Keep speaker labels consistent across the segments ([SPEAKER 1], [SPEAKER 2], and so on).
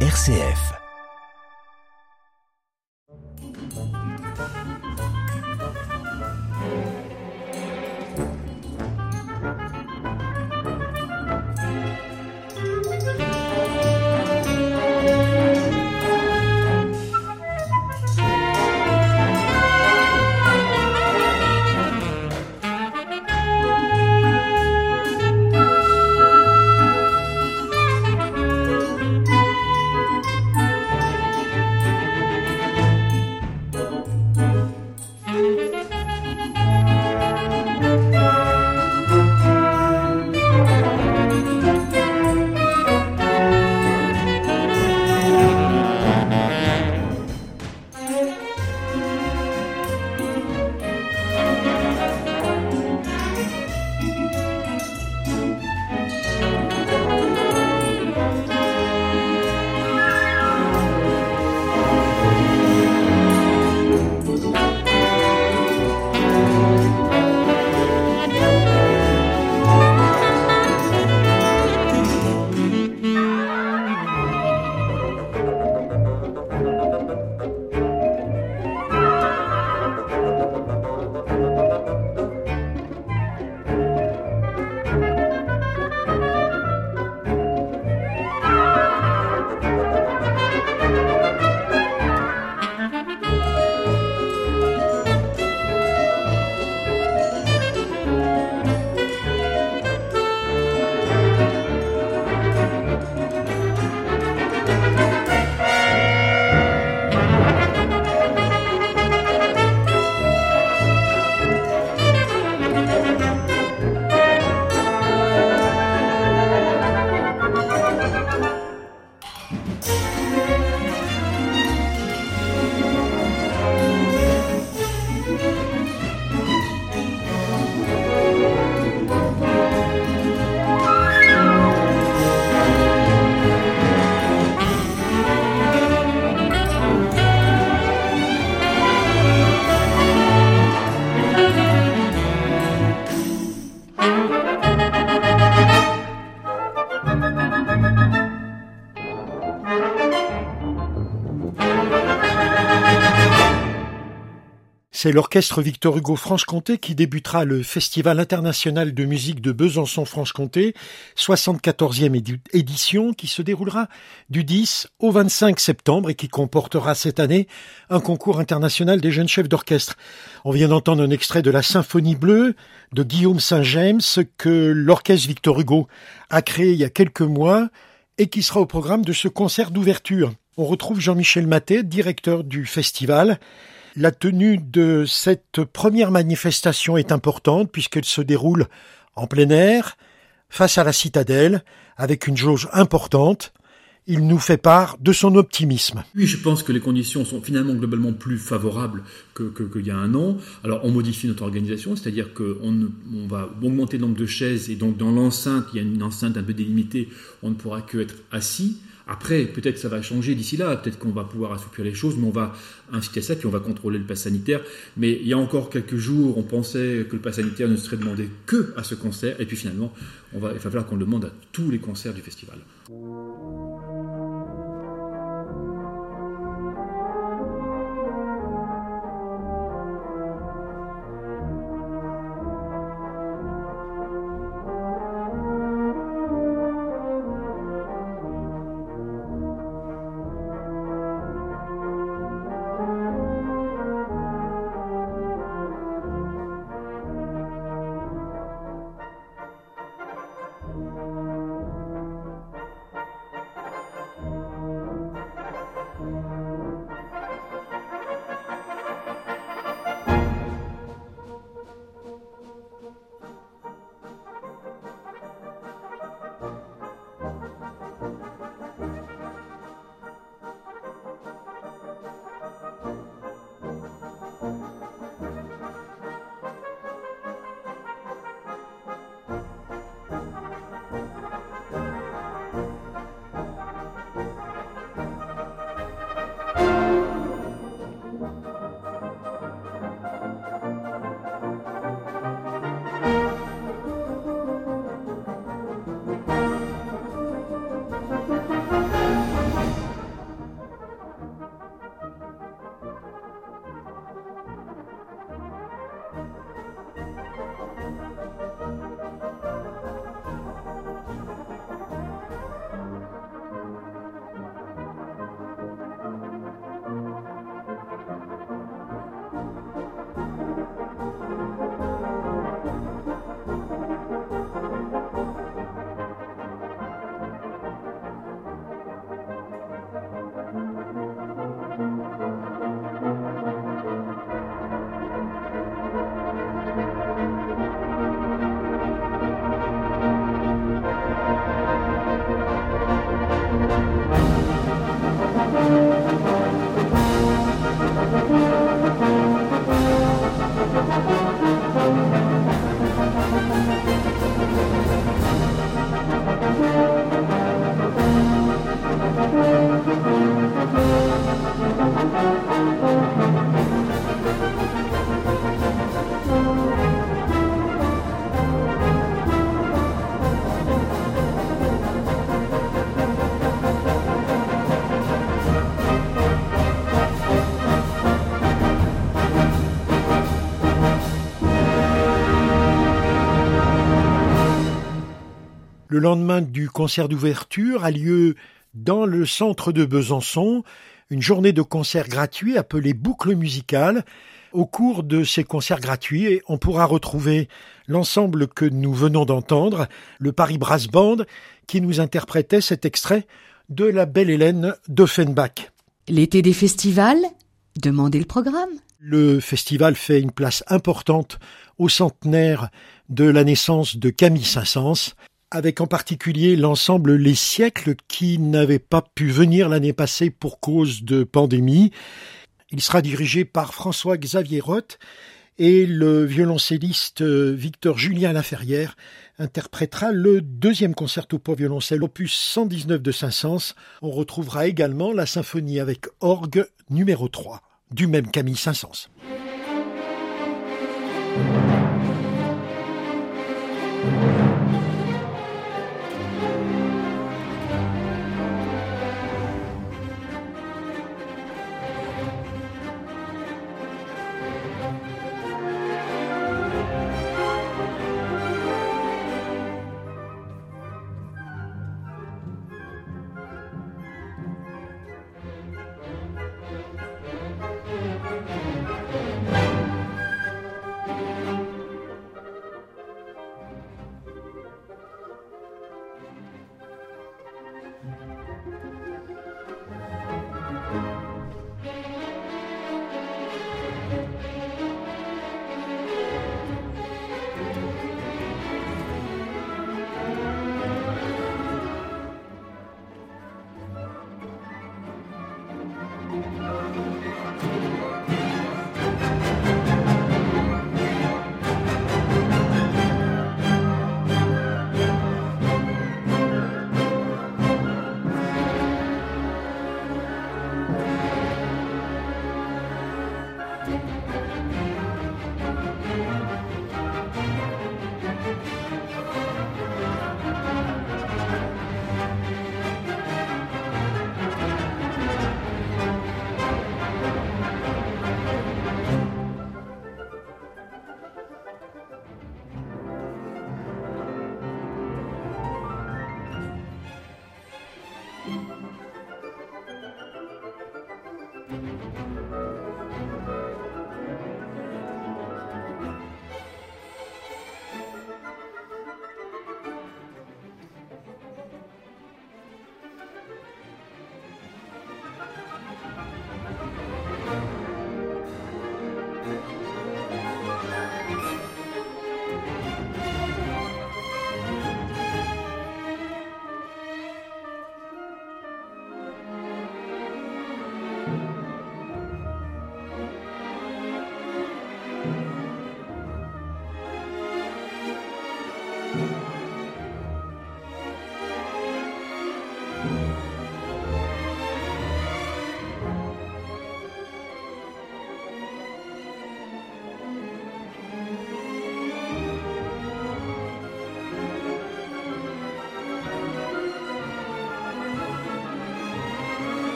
[SPEAKER 1] RCF.
[SPEAKER 2] C'est l'orchestre Victor Hugo Franche-Comté qui débutera le Festival international de musique de Besançon-Franche-Comté, 74e édition qui se déroulera du 10 au 25 septembre et qui comportera cette année un concours international des jeunes chefs d'orchestre. On vient d'entendre un extrait de la Symphonie bleue de Guillaume Saint-James que l'orchestre Victor Hugo a créé il y a quelques mois et qui sera au programme de ce concert d'ouverture. On retrouve Jean-Michel Maté, directeur du festival. La tenue de cette première manifestation est importante puisqu'elle se déroule en plein air, face à la citadelle, avec une jauge importante. Il nous fait part de son optimisme.
[SPEAKER 3] Oui, je pense que les conditions sont finalement globalement plus favorables qu'il que, y a un an. Alors on modifie notre organisation, c'est-à-dire qu'on on va augmenter le nombre de chaises et donc dans l'enceinte, il y a une enceinte un peu délimitée, on ne pourra que être assis. Après, peut-être ça va changer d'ici là, peut-être qu'on va pouvoir assouplir les choses, mais on va inciter à ça, puis on va contrôler le pass sanitaire. Mais il y a encore quelques jours, on pensait que le pass sanitaire ne serait demandé que à ce concert, et puis finalement, il va falloir qu'on le demande à tous les concerts du festival.
[SPEAKER 2] Le lendemain du concert d'ouverture a lieu dans le centre de Besançon une journée de concert gratuit appelée Boucle musicale. Au cours de ces concerts gratuits, on pourra retrouver l'ensemble que nous venons d'entendre, le Paris Brass Band, qui nous interprétait cet extrait de la belle Hélène d'Offenbach.
[SPEAKER 1] L'été des festivals Demandez le programme.
[SPEAKER 2] Le festival fait une place importante au centenaire de la naissance de Camille Saint-Saëns, avec en particulier l'ensemble Les siècles qui n'avaient pas pu venir l'année passée pour cause de pandémie. Il sera dirigé par François-Xavier Roth et le violoncelliste Victor Julien Laferrière interprétera le deuxième concerto pour violoncelle opus 119 de Saint-Saëns. On retrouvera également la symphonie avec orgue numéro 3 du même Camille Saint-Saëns.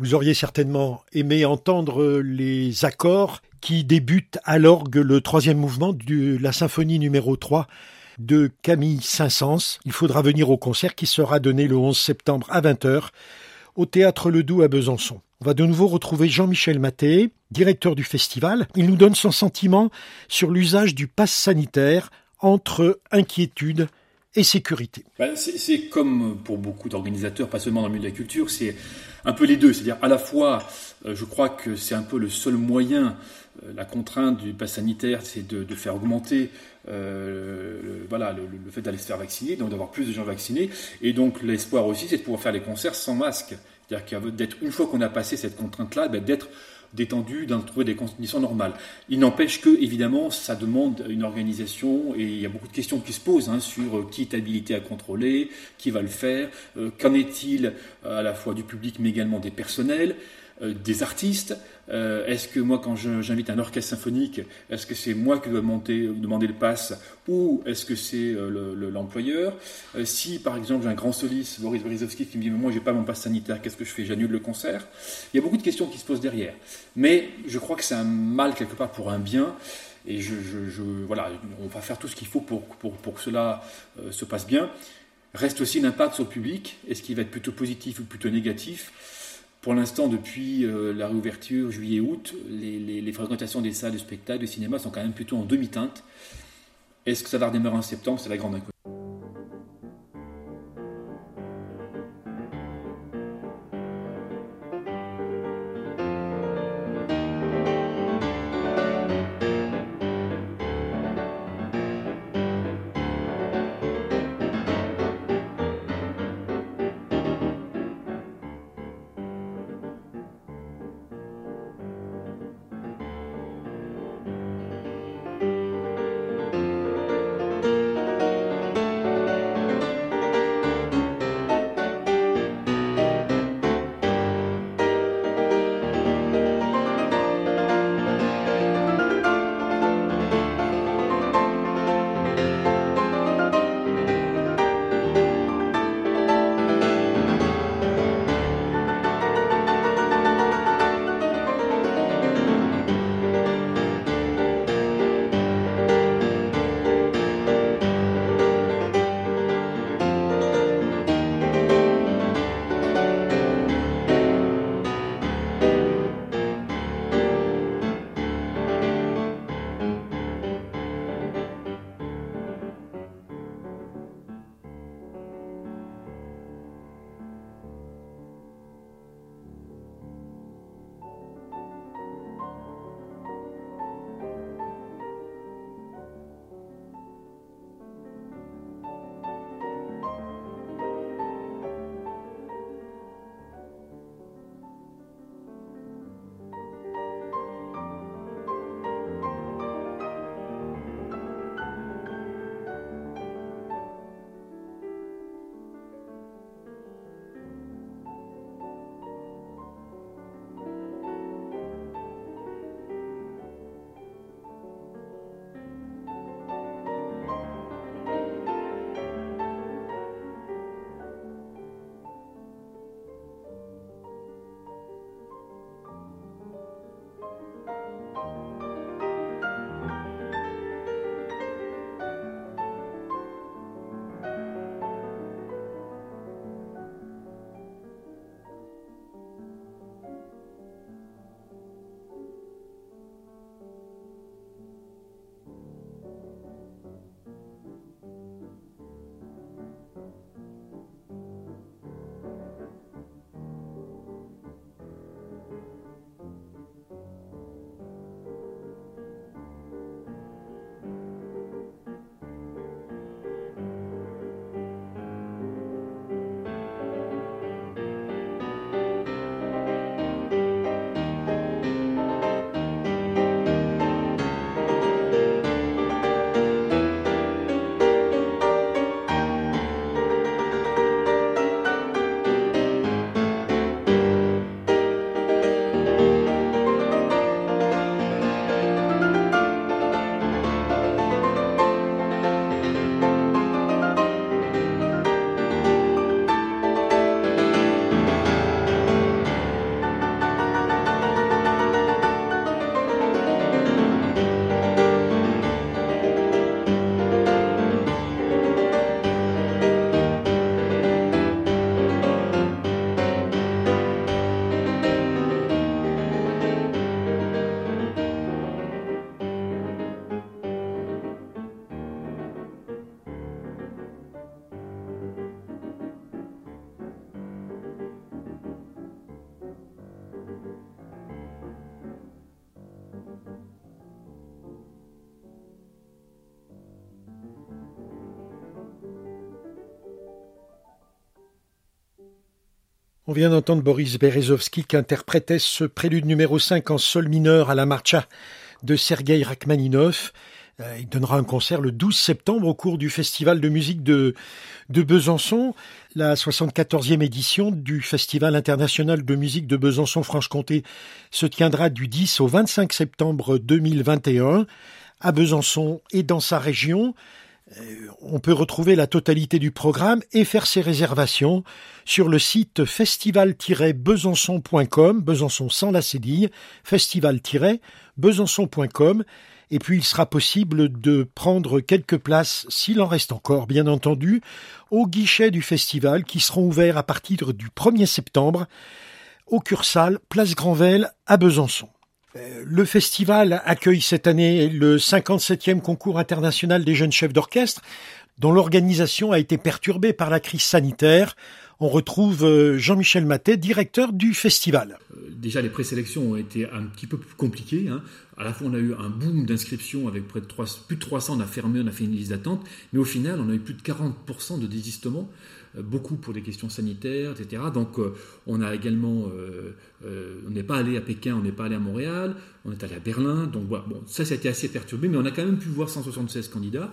[SPEAKER 2] Vous auriez certainement aimé entendre les accords qui débutent à l'orgue le troisième mouvement de la symphonie numéro 3 de Camille Saint-Saëns. Il faudra venir au concert qui sera donné le 11 septembre à 20h au Théâtre Le Doux à Besançon. On va de nouveau retrouver Jean-Michel Maté, directeur du festival. Il nous donne son sentiment sur l'usage du pass sanitaire entre inquiétude et sécurité.
[SPEAKER 3] Ben, c'est comme pour beaucoup d'organisateurs, pas seulement dans le milieu de la culture, c'est un peu les deux. C'est-à-dire à la fois, euh, je crois que c'est un peu le seul moyen, euh, la contrainte du pass sanitaire, c'est de, faire augmenter euh, le, voilà, le, fait d'aller se faire vacciner, donc d'avoir plus de gens vaccinés. Et donc l'espoir aussi, c'est de pouvoir faire les concerts sans masque. C'est-à-dire d'être une fois qu'on a passé cette contrainte-là, ben, d'être détendu, d'en trouver des conditions normales. Il n'empêche que, évidemment, ça demande une organisation et il y a beaucoup de questions qui se posent hein, sur euh, qui est habilité à contrôler, qui va le faire, euh, qu'en est-il euh, à la fois du public mais également des personnels. Euh, des artistes euh, Est-ce que moi, quand j'invite un orchestre symphonique, est-ce que c'est moi qui dois monter, demander le pass ou est-ce que c'est euh, l'employeur? Si, par exemple, j'ai un grand soliste, Boris Borisovski, qui me dit moi, j'ai pas mon pass sanitaire, qu'est-ce que je fais? J'annule le concert. Il y a beaucoup de questions qui se posent derrière. Mais je crois que c'est un mal quelque part pour un bien. Et je, voilà, on va faire tout ce qu'il faut pour, pour, que cela se passe bien. Reste aussi l'impact sur le public. Est-ce qu'il va être plutôt positif ou plutôt négatif? Pour l'instant, depuis euh, la réouverture juillet-août, les, fréquentations des salles de spectacle, de cinéma sont quand même plutôt en demi-teinte. Est-ce que ça va redémarrer en septembre? C'est la grande inconnue.
[SPEAKER 2] On vient d'entendre Boris Berezovsky qui interprétait ce prélude numéro 5 en sol mineur à la marcha de Sergei Rachmaninov. Euh, il donnera un concert le 12 septembre au cours du Festival de musique de, de Besançon, la 74e édition du Festival international de musique de Besançon-Franche-Comté se tiendra du 10 au 25 septembre 2021 à Besançon et dans sa région. Euh, on peut retrouver la totalité du programme et faire ses réservations sur le site festival-besançon.com, Besançon sans la cédille, festival-besançon.com et puis il sera possible de prendre quelques places, s'il en reste encore, bien entendu, au guichet du festival qui seront ouverts à partir du 1er septembre au Cursal, place Granvelle à Besançon. Euh, le festival accueille cette année le 57e concours international des jeunes chefs d'orchestre, dont l'organisation a été perturbée par la crise sanitaire on retrouve euh, Jean-Michel Matet, directeur du festival.
[SPEAKER 3] Euh, déjà, les présélections ont été un petit peu plus compliquées. Hein. À la fois, on a eu un boom d'inscriptions avec près de 3, plus de 300, on a fermé, on a fait une liste d'attente, mais au final, on a eu plus de 40% de désistements, euh, beaucoup pour des questions sanitaires, etc. Donc, on a également, on n'est pas allé à Pékin, on n'est pas allé à Montréal, on est allé à Berlin. Donc, bon, ça, ça a été assez perturbé, mais on a quand même pu voir 176 candidats.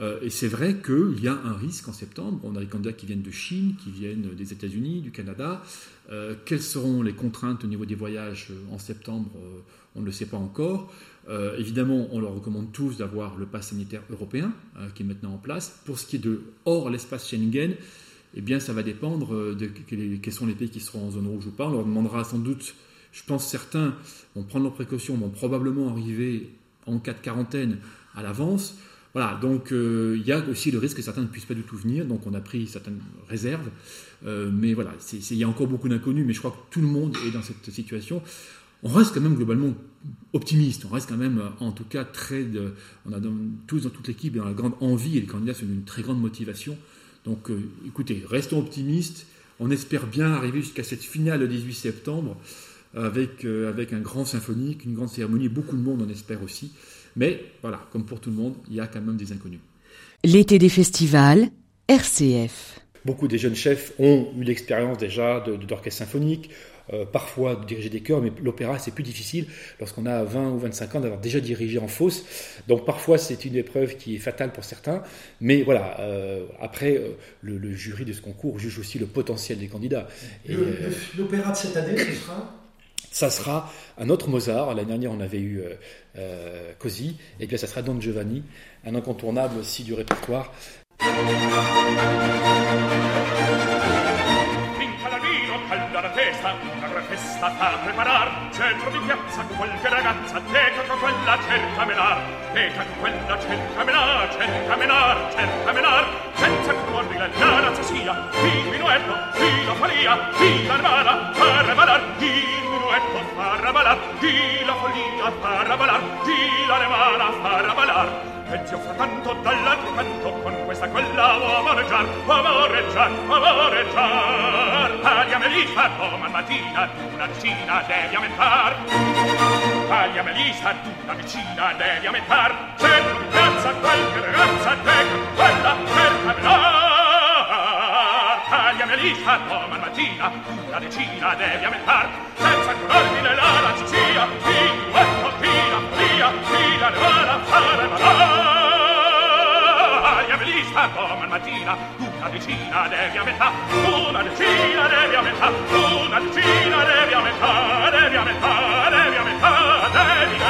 [SPEAKER 3] Euh, et c'est vrai qu'il y a un risque en septembre. On a des candidats qui viennent de Chine, qui viennent des États-Unis, du Canada. Euh, quelles seront les contraintes au niveau des voyages euh, en septembre On ne le sait pas encore. évidemment, on leur recommande tous d'avoir le pass sanitaire européen qui est maintenant en place. Pour ce qui est de hors l'espace Schengen, eh bien, ça va dépendre de quels sont les pays qui seront en zone rouge ou pas. On leur demandera sans doute, je pense certains vont prendre leurs précautions, vont probablement arriver en cas de quarantaine à l'avance. Voilà, donc euh, il y a aussi le risque que certains ne puissent pas du tout venir, donc on a pris certaines réserves. Euh, mais voilà, il y a encore beaucoup d'inconnus, mais je crois que tout le monde est dans cette situation. On reste quand même globalement optimiste, on reste quand même en tout cas très... on a tous dans toute l'équipe dans la grande envie et les candidats sont d'une très grande motivation. Donc euh, écoutez, restons optimistes, on espère bien arriver jusqu'à cette finale le 18 septembre avec, avec un grand symphonique, une grande cérémonie, beaucoup de monde en espère aussi. Mais voilà, comme pour tout le monde, il y a quand même des inconnus.
[SPEAKER 1] L'été des festivals, RCF.
[SPEAKER 4] Beaucoup des jeunes chefs ont eu l'expérience déjà d'orchestre symphonique, euh, parfois de diriger des chœurs, mais l'opéra c'est plus difficile lorsqu'on a 20 ou 25 ans d'avoir déjà dirigé en fosse. Donc parfois c'est une épreuve qui est fatale pour certains, mais voilà, euh, après euh, le, jury de ce concours juge aussi le potentiel des candidats.
[SPEAKER 2] L'opéra de cette année, ce sera
[SPEAKER 4] ça sera un autre Mozart. L'année dernière, on avait eu euh, Così, et bien ça sera Don Giovanni, un incontournable aussi du répertoire.
[SPEAKER 5] stata a preparar centro di piazza qualche ragazza teca quella cerca melar teca quella cerca melar cerca melar cerca melar senza correre la razza sia di minuetto di la faria di la rana far valar di minuetto far valar di la follia far valar di la remana far valar arpeggio fra tanto dall'altro canto con questa quella o amoreggiar o amoreggiar o amoreggiar Paglia melissa domani oh, mattina una vicina devi ammentar Paglia melissa tu una vicina devi ammentar c'è un piazza qualche ragazza te con quella per camminare vita domani mattina una decina devi ammentar senza curarti della Sicilia in quanto fila via fila nevada fare malaria velista domani mattina una decina devi ammentar una decina devi ammentar una decina devi ammentar devi ammentar devi ammentar devi
[SPEAKER 4] ammentar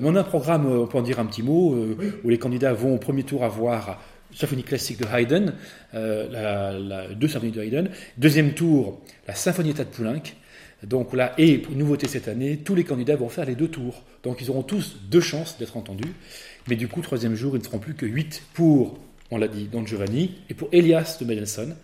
[SPEAKER 4] mais on a un programme, on peut en dire un petit mot, euh, où les candidats vont au premier tour avoir symphonie classique de Haydn, euh, deux symphonies de Haydn. Deuxième tour, la symphonie de Poulenc. Donc là, et nouveauté cette année, tous les candidats vont faire les deux tours. Donc ils auront tous deux chances d'être entendus. Mais du coup, troisième jour, ils ne seront plus que huit pour, on l'a dit, Don Giovanni, et pour Elias de Mendelssohn.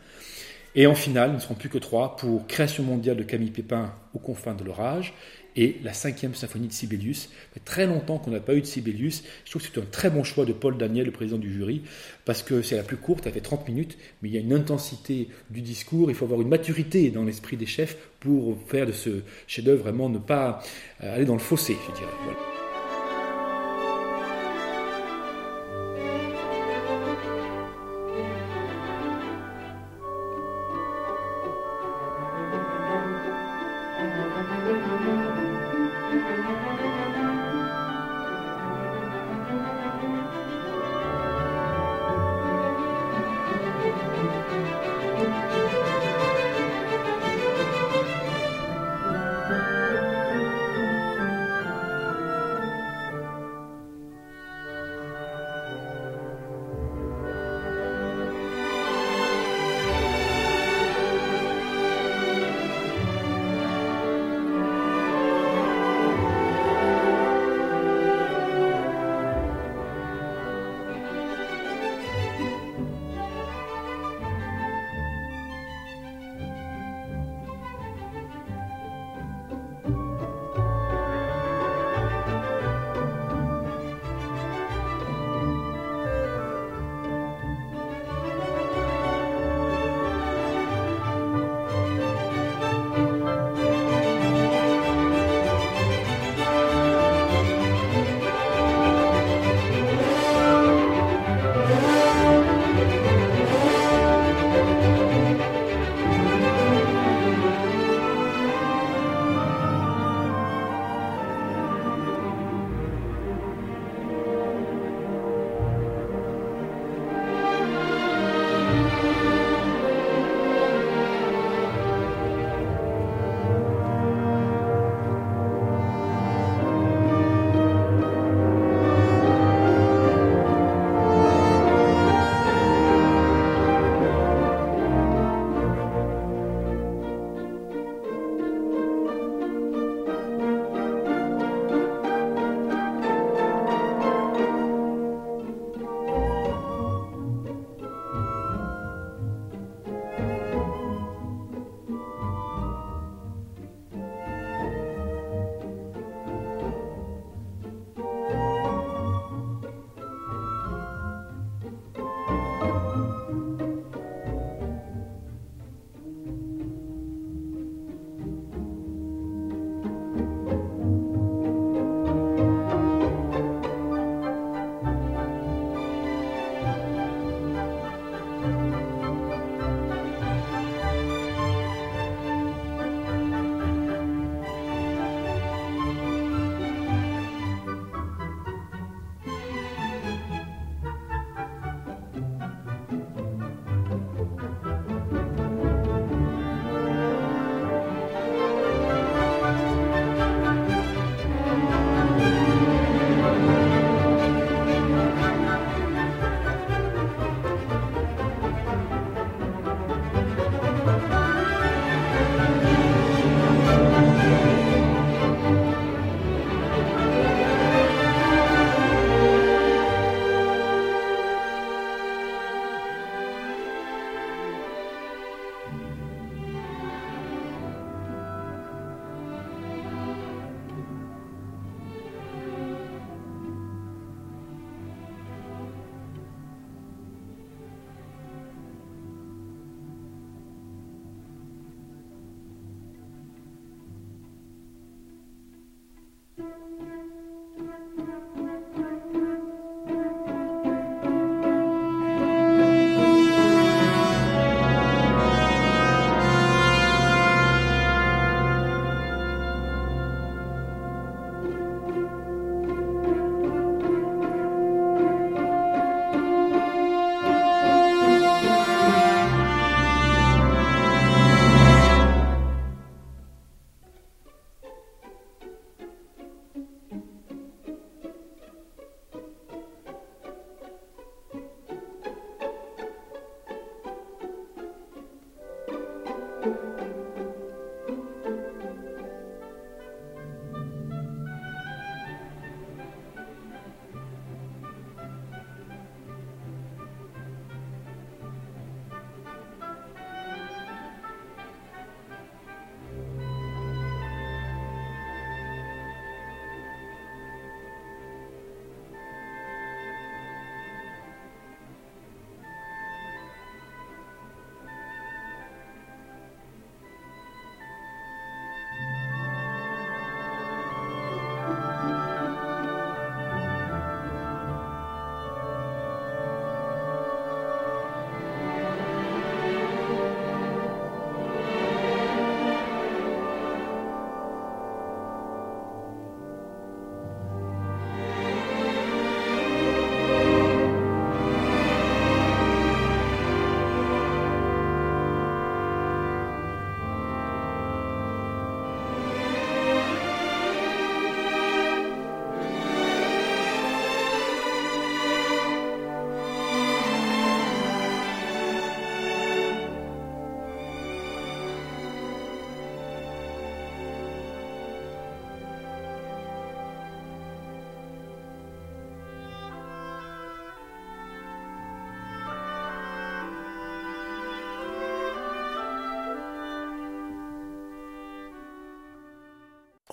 [SPEAKER 4] Et en finale, ils ne seront plus que trois pour Création mondiale de Camille Pépin aux confins de l'orage et la cinquième symphonie de Sibelius. Fait très longtemps qu'on n'a pas eu de Sibelius. Je trouve que c'est un très bon choix de Paul Daniel, le président du jury, parce que c'est la plus courte, elle fait 30 minutes, mais il y a une intensité du discours, il faut avoir une maturité dans l'esprit des chefs pour faire de ce chef-d'œuvre vraiment ne pas euh, aller dans le fossé, je dirais. Voilà.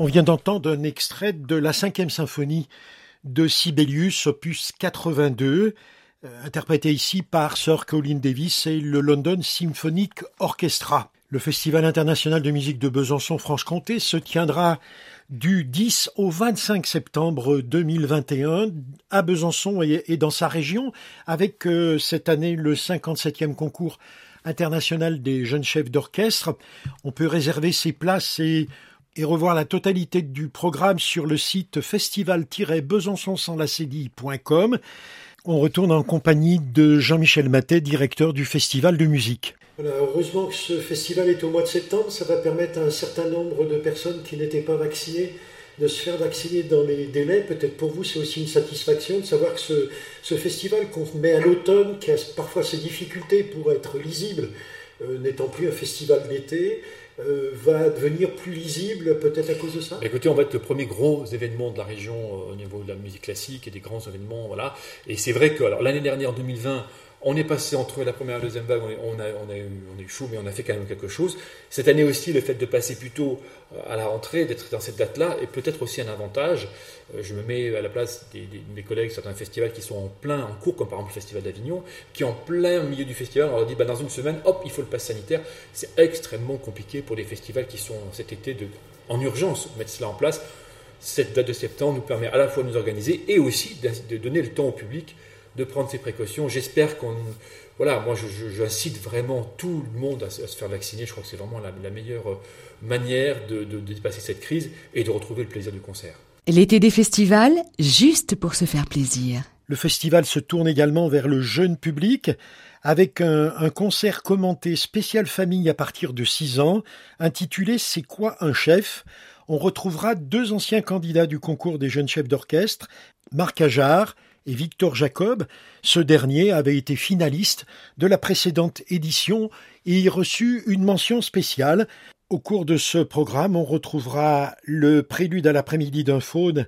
[SPEAKER 2] On vient d'entendre un extrait de la cinquième symphonie de Sibelius, opus 82, euh, interprété ici par Sir Colin Davis et le London Symphonic Orchestra. Le Festival international de musique de Besançon-Franche-Comté se tiendra du 10 au 25 septembre 2021 à Besançon et, dans sa région, avec euh, cette année le 57e concours international des jeunes chefs d'orchestre. On peut réserver ses places et et revoir la totalité du programme sur le site festival-besançon On retourne en compagnie de Jean-Michel Matet, directeur du Festival de musique.
[SPEAKER 6] heureusement que ce festival est au mois de septembre, ça va permettre à un certain nombre de personnes qui n'étaient pas vaccinées de se faire vacciner dans les délais. Peut-être pour vous, c'est aussi une satisfaction de savoir que ce, ce festival qu'on met à l'automne, qui a parfois ses difficultés pour être lisible, euh, n'étant plus un festival d'été, euh, va devenir plus lisible peut-être à cause de ça?
[SPEAKER 3] Écoutez, on va être le premier gros événement de la région euh, au niveau de la musique classique et des grands événements. Voilà. Et c'est vrai que l'année dernière, en 2020, on est passé entre la première et la deuxième vague, on, a, on, a eu, mais on a fait quand même quelque chose. Cette année aussi, le fait de passer plutôt euh, à la rentrée, d'être dans cette date-là, est peut-être aussi un avantage. Euh, je me mets à la place des, des, mes collègues, certains festivals qui sont en plein, en cours, comme par exemple le Festival d'Avignon, qui en plein milieu du festival, on leur dit bah, dans une semaine, hop, il faut le pass sanitaire. C'est extrêmement compliqué pour des festivals qui sont cet été de, en urgence, mettre cela en place. Cette date de septembre nous permet à la fois de nous organiser et aussi de donner le temps au public de prendre ces précautions. J'espère qu'on. Voilà, moi j'incite vraiment tout le monde à, se faire vacciner. Je crois que c'est vraiment la, meilleure euh, manière de, de, dépasser cette crise et de retrouver le plaisir du concert.
[SPEAKER 1] L'été des festivals, juste pour se faire plaisir.
[SPEAKER 2] Le festival se tourne également vers le jeune public avec un, un, concert commenté spécial famille à partir de 6 ans, intitulé C'est quoi un chef? On retrouvera deux anciens candidats du concours des jeunes chefs d'orchestre, Marc Ajar et Victor Jacob. Ce dernier avait été finaliste de la précédente édition et y reçut une mention spéciale. Au cours de ce programme, on retrouvera le prélude à l'après-midi d'un faune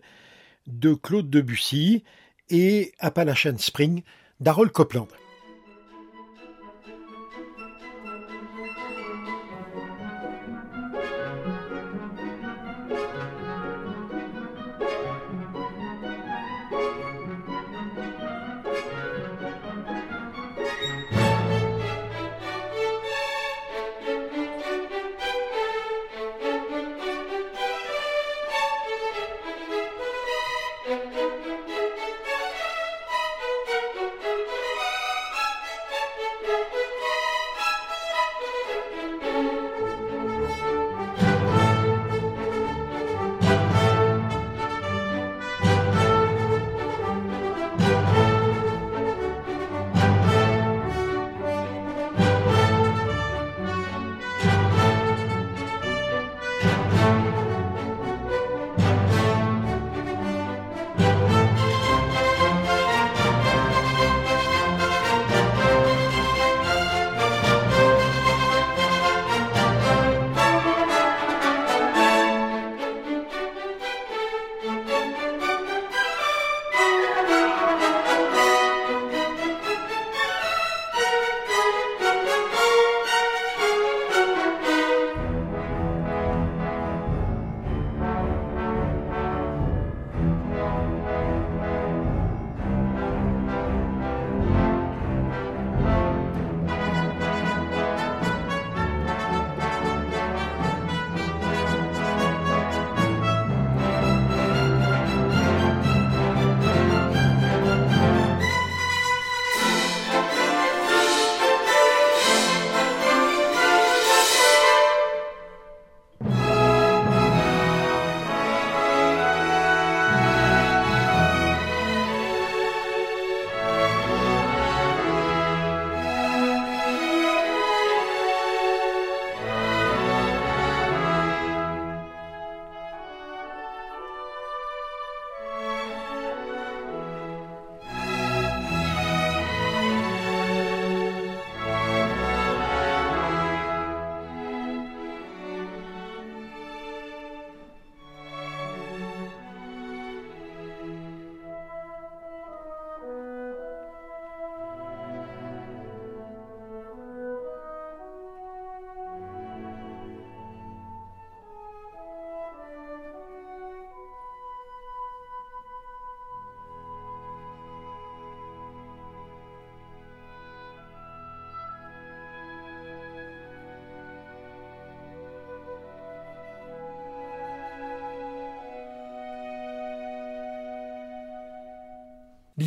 [SPEAKER 2] de Claude Debussy et Appalachian Spring d'Harold Copland.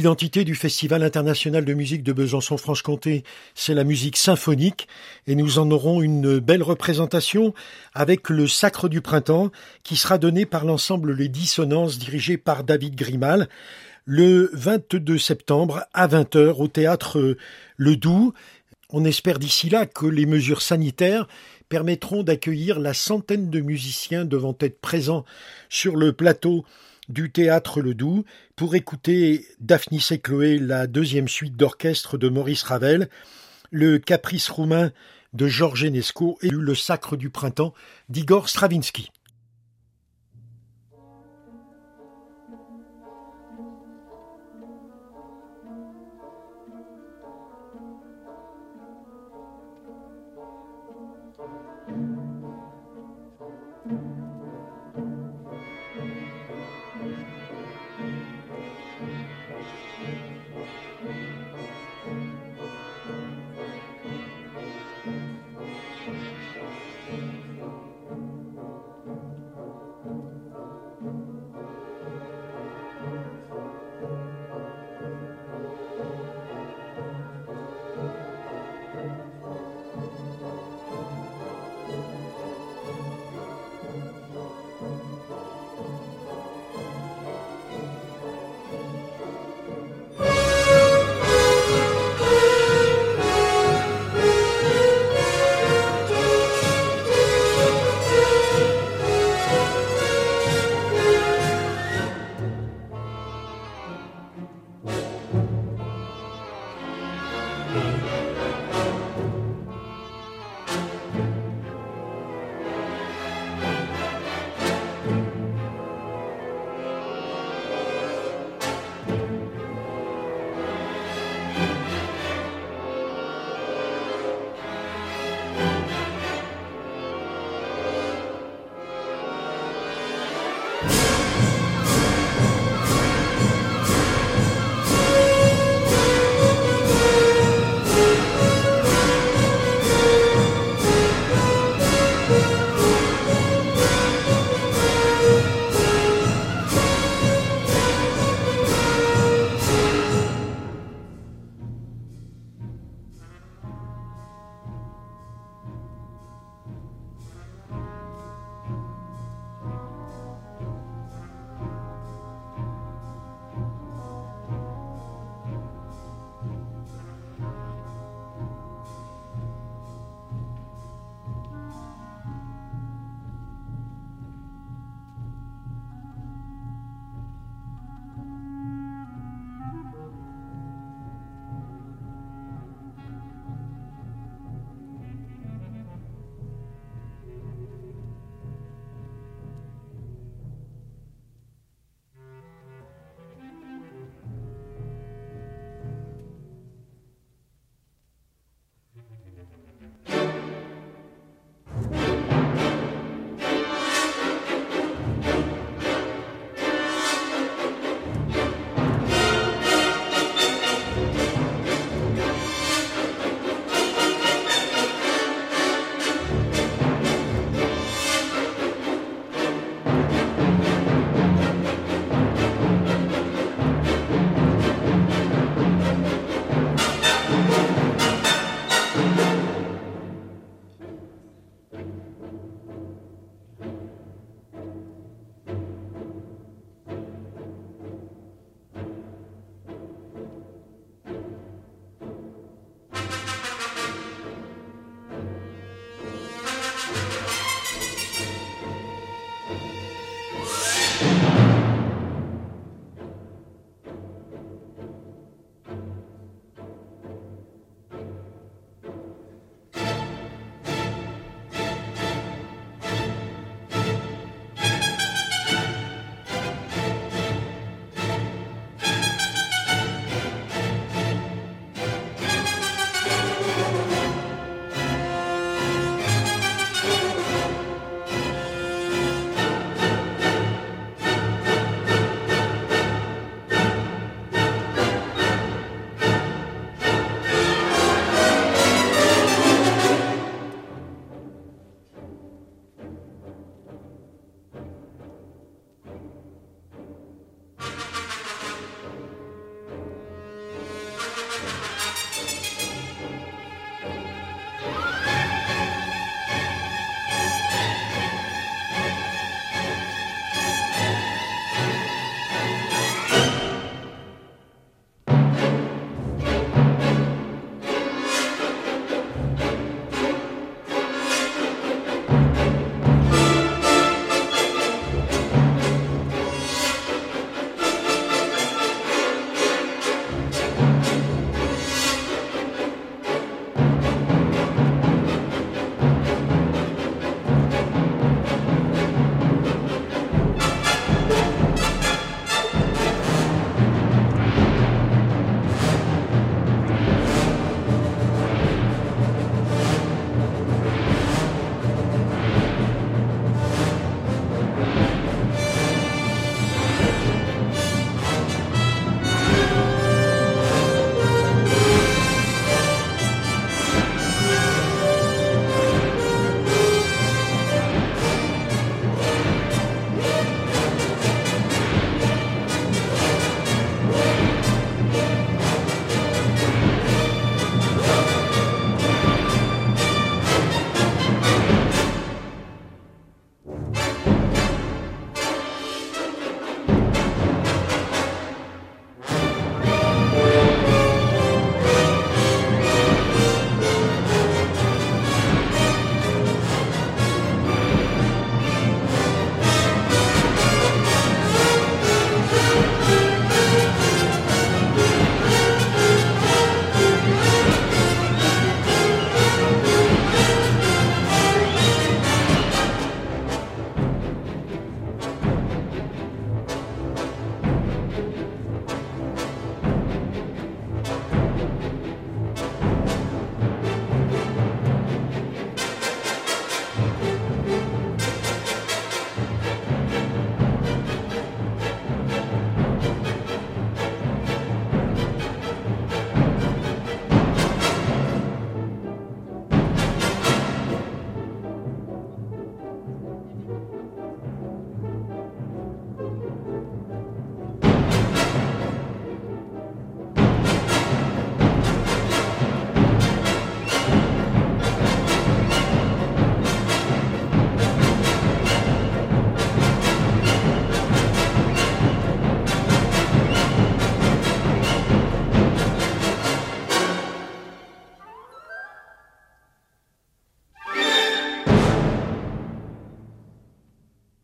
[SPEAKER 2] L'identité du Festival international de musique de Besançon-Franche-Comté, c'est la musique symphonique et nous en aurons une belle représentation avec le Sacre du Printemps qui sera donné par l'ensemble Les Dissonances dirigé par David Grimal le 22 septembre à 20h au théâtre Le Doubs. On espère d'ici là que les mesures sanitaires permettront d'accueillir la centaine de musiciens devant être présents sur le plateau du théâtre Le Doubs pour écouter Daphnis et Chloé, la deuxième suite d'orchestre de Maurice Ravel, le Caprice roumain de Georges Enesco et le Sacre du printemps d'Igor Stravinsky.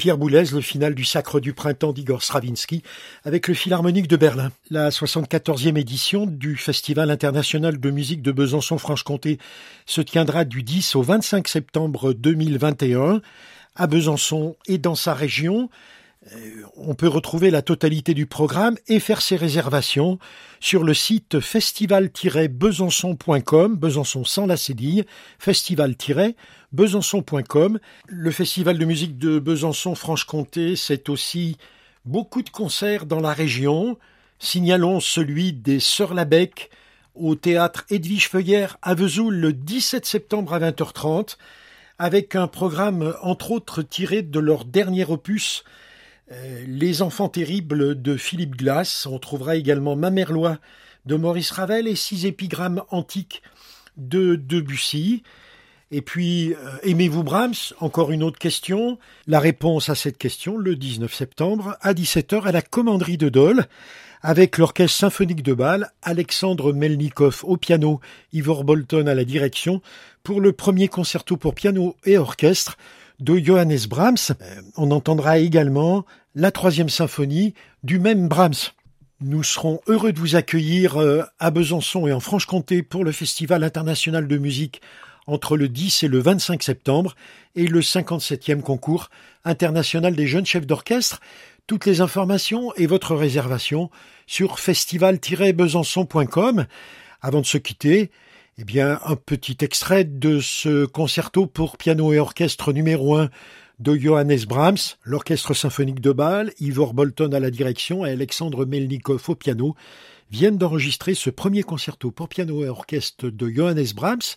[SPEAKER 2] Pierre Boulez, le final du Sacre du Printemps d'Igor Stravinsky avec le Philharmonique de Berlin. La 74e édition du Festival international de musique de Besançon-Franche-Comté se tiendra du 10 au 25 septembre 2021 à Besançon et dans sa région. Euh, on peut retrouver la totalité du programme et faire ses réservations sur le site festival-besançon.com, Besançon sans la cédille, festival-besançon.com. Le festival de musique de Besançon-Franche-Comté, c'est aussi beaucoup de concerts dans la région. Signalons celui des Sœurs Labec au théâtre Edwige Feuillère à Vesoul le 17 septembre à 20h30, avec un programme entre autres tiré de leur dernier opus les enfants terribles de Philippe Glass. On trouvera également Mamerlois de Maurice Ravel et six épigrammes antiques de Debussy. Et puis, euh, aimez-vous Brahms? Encore une autre question. La réponse à cette question, le 19 septembre, à 17h, à la commanderie de Dole, avec l'Orchestre symphonique de Bâle, Alexandre Melnikov au piano, Ivor Bolton à la direction, pour le premier concerto pour piano et orchestre de Johannes Brahms. Euh, on entendra également la troisième symphonie du même Brahms. Nous serons heureux de vous accueillir euh, à Besançon et en Franche-Comté pour le Festival international de musique entre le 10 et le 25 septembre et le 57e concours international des jeunes chefs d'orchestre. Toutes les informations et votre réservation sur festival-besançon.com. Avant de se quitter, eh bien, un petit extrait de ce concerto pour piano et orchestre numéro 1 de Johannes Brahms, l'orchestre symphonique de Bâle, Ivor Bolton à la direction et Alexandre Melnikov au piano, viennent d'enregistrer ce premier concerto pour piano et orchestre de Johannes Brahms.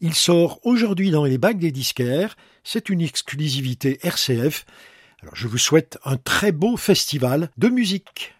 [SPEAKER 2] Il sort aujourd'hui dans les bacs des disquaires. C'est une exclusivité RCF. Alors je vous souhaite un très beau festival de musique.